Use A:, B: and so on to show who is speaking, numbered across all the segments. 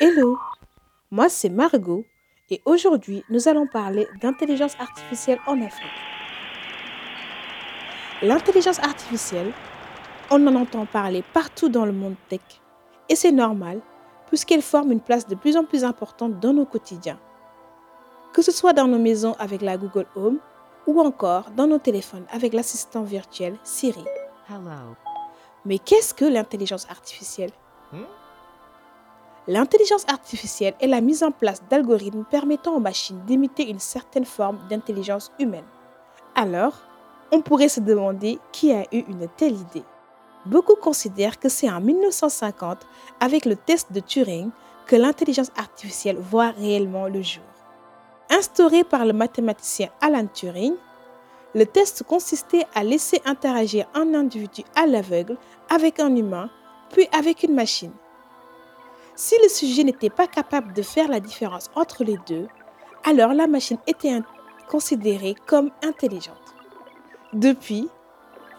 A: Hello, moi c'est Margot et aujourd'hui nous allons parler d'intelligence artificielle en Afrique. L'intelligence artificielle, on en entend parler partout dans le monde tech et c'est normal puisqu'elle forme une place de plus en plus importante dans nos quotidiens. Que ce soit dans nos maisons avec la Google Home ou encore dans nos téléphones avec l'assistant virtuel Siri. Mais qu'est-ce que l'intelligence artificielle? L'intelligence artificielle est la mise en place d'algorithmes permettant aux machines d'imiter une certaine forme d'intelligence humaine. Alors, on pourrait se demander qui a eu une telle idée. Beaucoup considèrent que c'est en 1950, avec le test de Turing, que l'intelligence artificielle voit réellement le jour. Instauré par le mathématicien Alan Turing, le test consistait à laisser interagir un individu à l'aveugle avec un humain, puis avec une machine. Si le sujet n'était pas capable de faire la différence entre les deux, alors la machine était considérée comme intelligente. Depuis,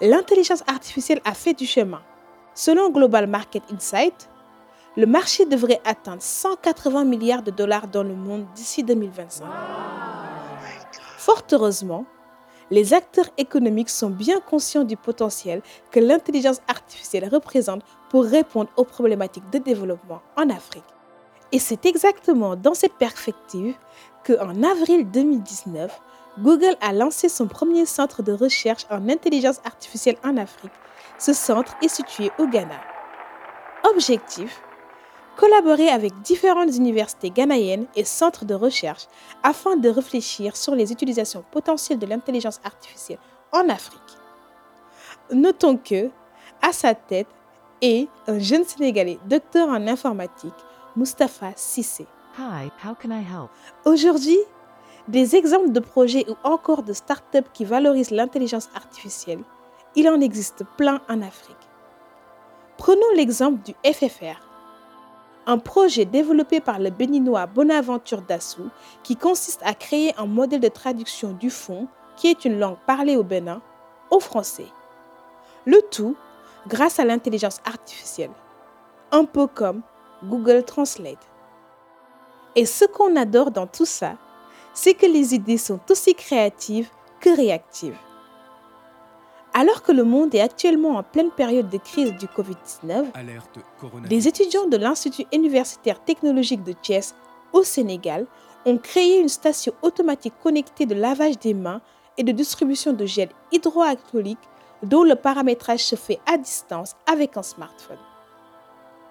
A: l'intelligence artificielle a fait du chemin. Selon Global Market Insight, le marché devrait atteindre 180 milliards de dollars dans le monde d'ici 2025. Fort heureusement, les acteurs économiques sont bien conscients du potentiel que l'intelligence artificielle représente pour répondre aux problématiques de développement en Afrique. Et c'est exactement dans cette perspective qu'en avril 2019, Google a lancé son premier centre de recherche en intelligence artificielle en Afrique. Ce centre est situé au Ghana. Objectif collaborer avec différentes universités ghanéennes et centres de recherche afin de réfléchir sur les utilisations potentielles de l'intelligence artificielle en Afrique. Notons que, à sa tête, est un jeune Sénégalais docteur en informatique, Mustapha Sissé.
B: Hi, how can I help?
A: Aujourd'hui, des exemples de projets ou encore de start-up qui valorisent l'intelligence artificielle, il en existe plein en Afrique. Prenons l'exemple du FFR, un projet développé par le béninois Bonaventure Dassou qui consiste à créer un modèle de traduction du fond, qui est une langue parlée au Bénin, au français. Le tout grâce à l'intelligence artificielle, un peu comme Google Translate. Et ce qu'on adore dans tout ça, c'est que les idées sont aussi créatives que réactives. Alors que le monde est actuellement en pleine période de crise du Covid-19, des étudiants de l'Institut universitaire technologique de Thiès au Sénégal ont créé une station automatique connectée de lavage des mains et de distribution de gel hydroalcoolique dont le paramétrage se fait à distance avec un smartphone.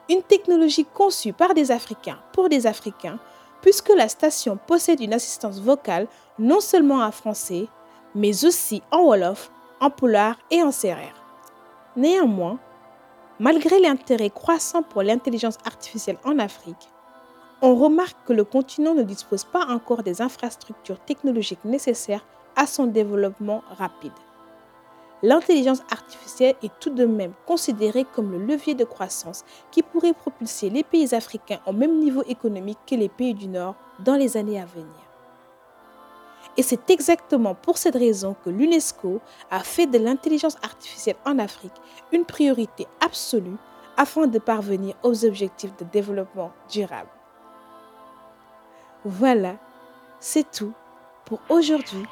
A: Une technologie conçue par des Africains pour des Africains puisque la station possède une assistance vocale non seulement en français, mais aussi en Wolof, en polar et en serrère. Néanmoins, malgré l'intérêt croissant pour l'intelligence artificielle en Afrique, on remarque que le continent ne dispose pas encore des infrastructures technologiques nécessaires à son développement rapide. L'intelligence artificielle est tout de même considérée comme le levier de croissance qui pourrait propulser les pays africains au même niveau économique que les pays du Nord dans les années à venir. Et c'est exactement pour cette raison que l'UNESCO a fait de l'intelligence artificielle en Afrique une priorité absolue afin de parvenir aux objectifs de développement durable. Voilà, c'est tout pour aujourd'hui.